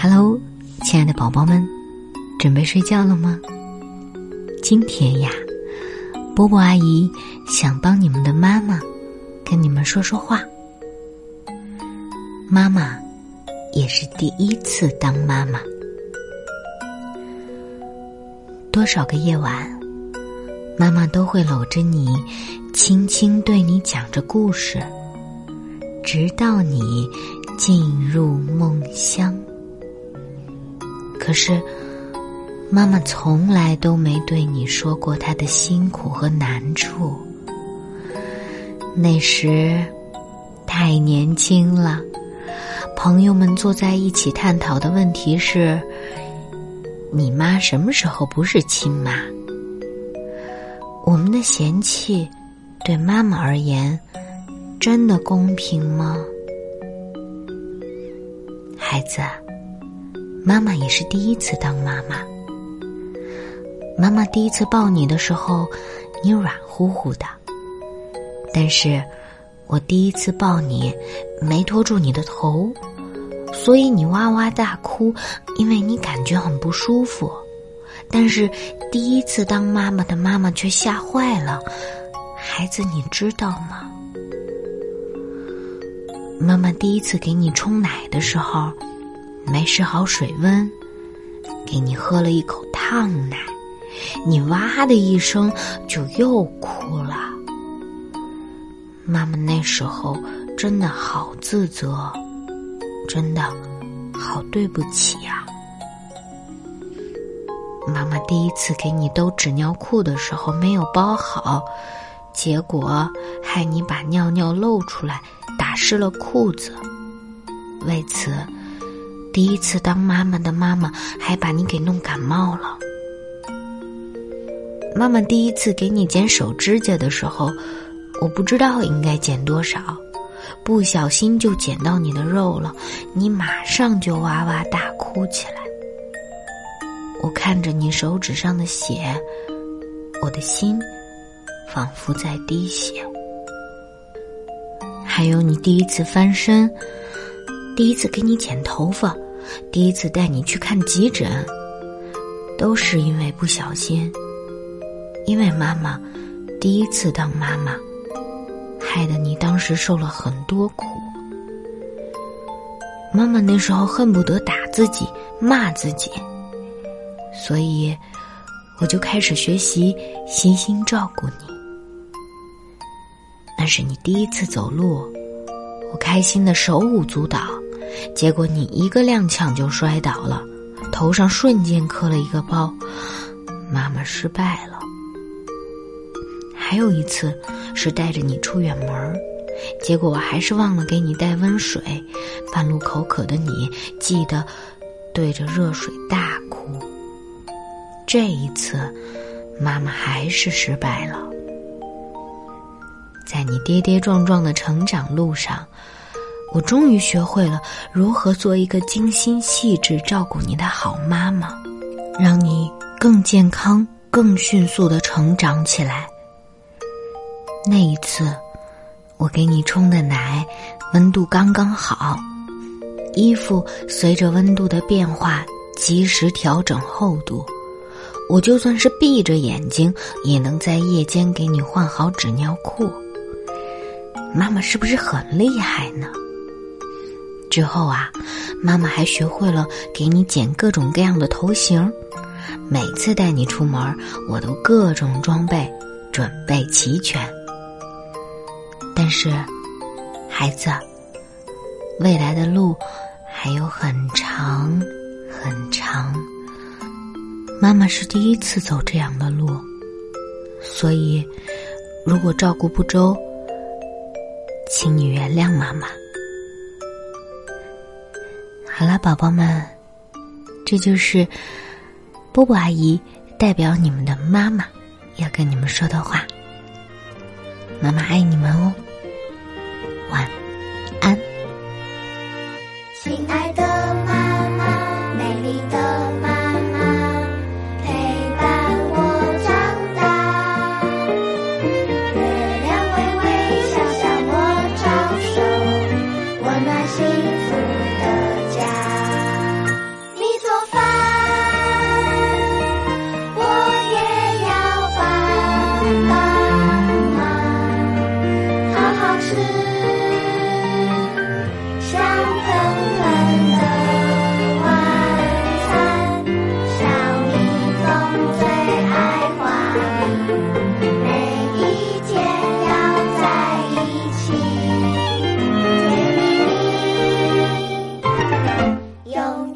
Hello，亲爱的宝宝们，准备睡觉了吗？今天呀，波波阿姨想帮你们的妈妈跟你们说说话。妈妈也是第一次当妈妈，多少个夜晚，妈妈都会搂着你，轻轻对你讲着故事，直到你进入梦乡。可是，妈妈从来都没对你说过她的辛苦和难处。那时，太年轻了。朋友们坐在一起探讨的问题是：你妈什么时候不是亲妈？我们的嫌弃对妈妈而言真的公平吗？孩子，妈妈也是第一次当妈妈。妈妈第一次抱你的时候，你软乎乎的，但是。我第一次抱你，没托住你的头，所以你哇哇大哭，因为你感觉很不舒服。但是第一次当妈妈的妈妈却吓坏了，孩子，你知道吗？妈妈第一次给你冲奶的时候，没试好水温，给你喝了一口烫奶，你哇的一声就又哭了。妈妈那时候真的好自责，真的好对不起呀。妈妈第一次给你兜纸尿裤的时候没有包好，结果害你把尿尿漏出来，湿了裤子。为此，第一次当妈妈的妈妈还把你给弄感冒了。妈妈第一次给你剪手指甲的时候。我不知道应该剪多少，不小心就剪到你的肉了，你马上就哇哇大哭起来。我看着你手指上的血，我的心仿佛在滴血。还有你第一次翻身，第一次给你剪头发，第一次带你去看急诊，都是因为不小心，因为妈妈第一次当妈妈。害得你当时受了很多苦，妈妈那时候恨不得打自己、骂自己，所以我就开始学习悉心照顾你。那是你第一次走路，我开心的手舞足蹈，结果你一个踉跄就摔倒了，头上瞬间磕了一个包，妈妈失败了。还有一次是带着你出远门，结果我还是忘了给你带温水，半路口渴的你记得对着热水大哭。这一次，妈妈还是失败了。在你跌跌撞撞的成长路上，我终于学会了如何做一个精心细致照顾你的好妈妈，让你更健康、更迅速的成长起来。那一次，我给你冲的奶温度刚刚好，衣服随着温度的变化及时调整厚度，我就算是闭着眼睛也能在夜间给你换好纸尿裤。妈妈是不是很厉害呢？之后啊，妈妈还学会了给你剪各种各样的头型，每次带你出门，我都各种装备准备齐全。但是，孩子，未来的路还有很长很长。妈妈是第一次走这样的路，所以如果照顾不周，请你原谅妈妈。好了，宝宝们，这就是波波阿姨代表你们的妈妈要跟你们说的话。妈妈爱你们哦。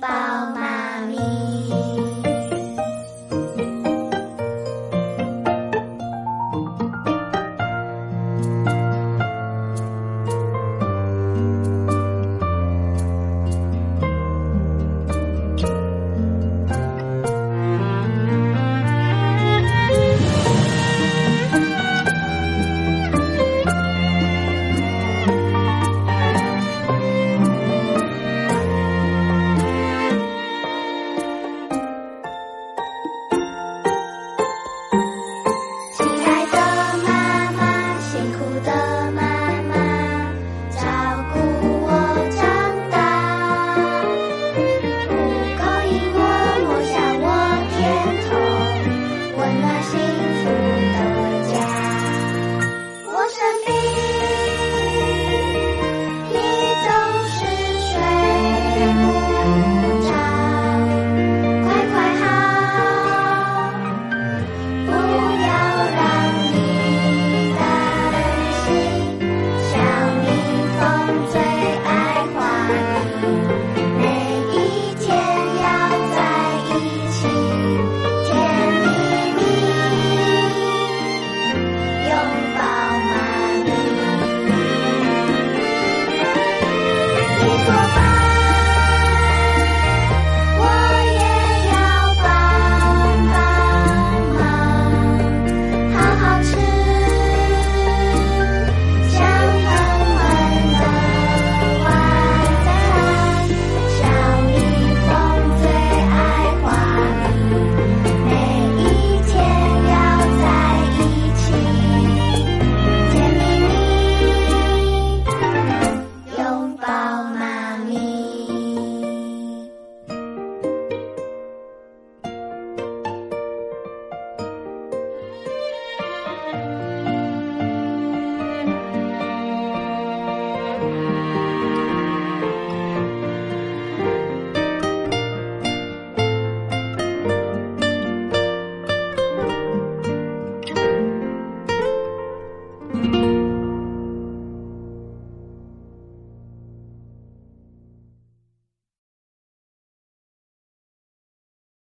Bye.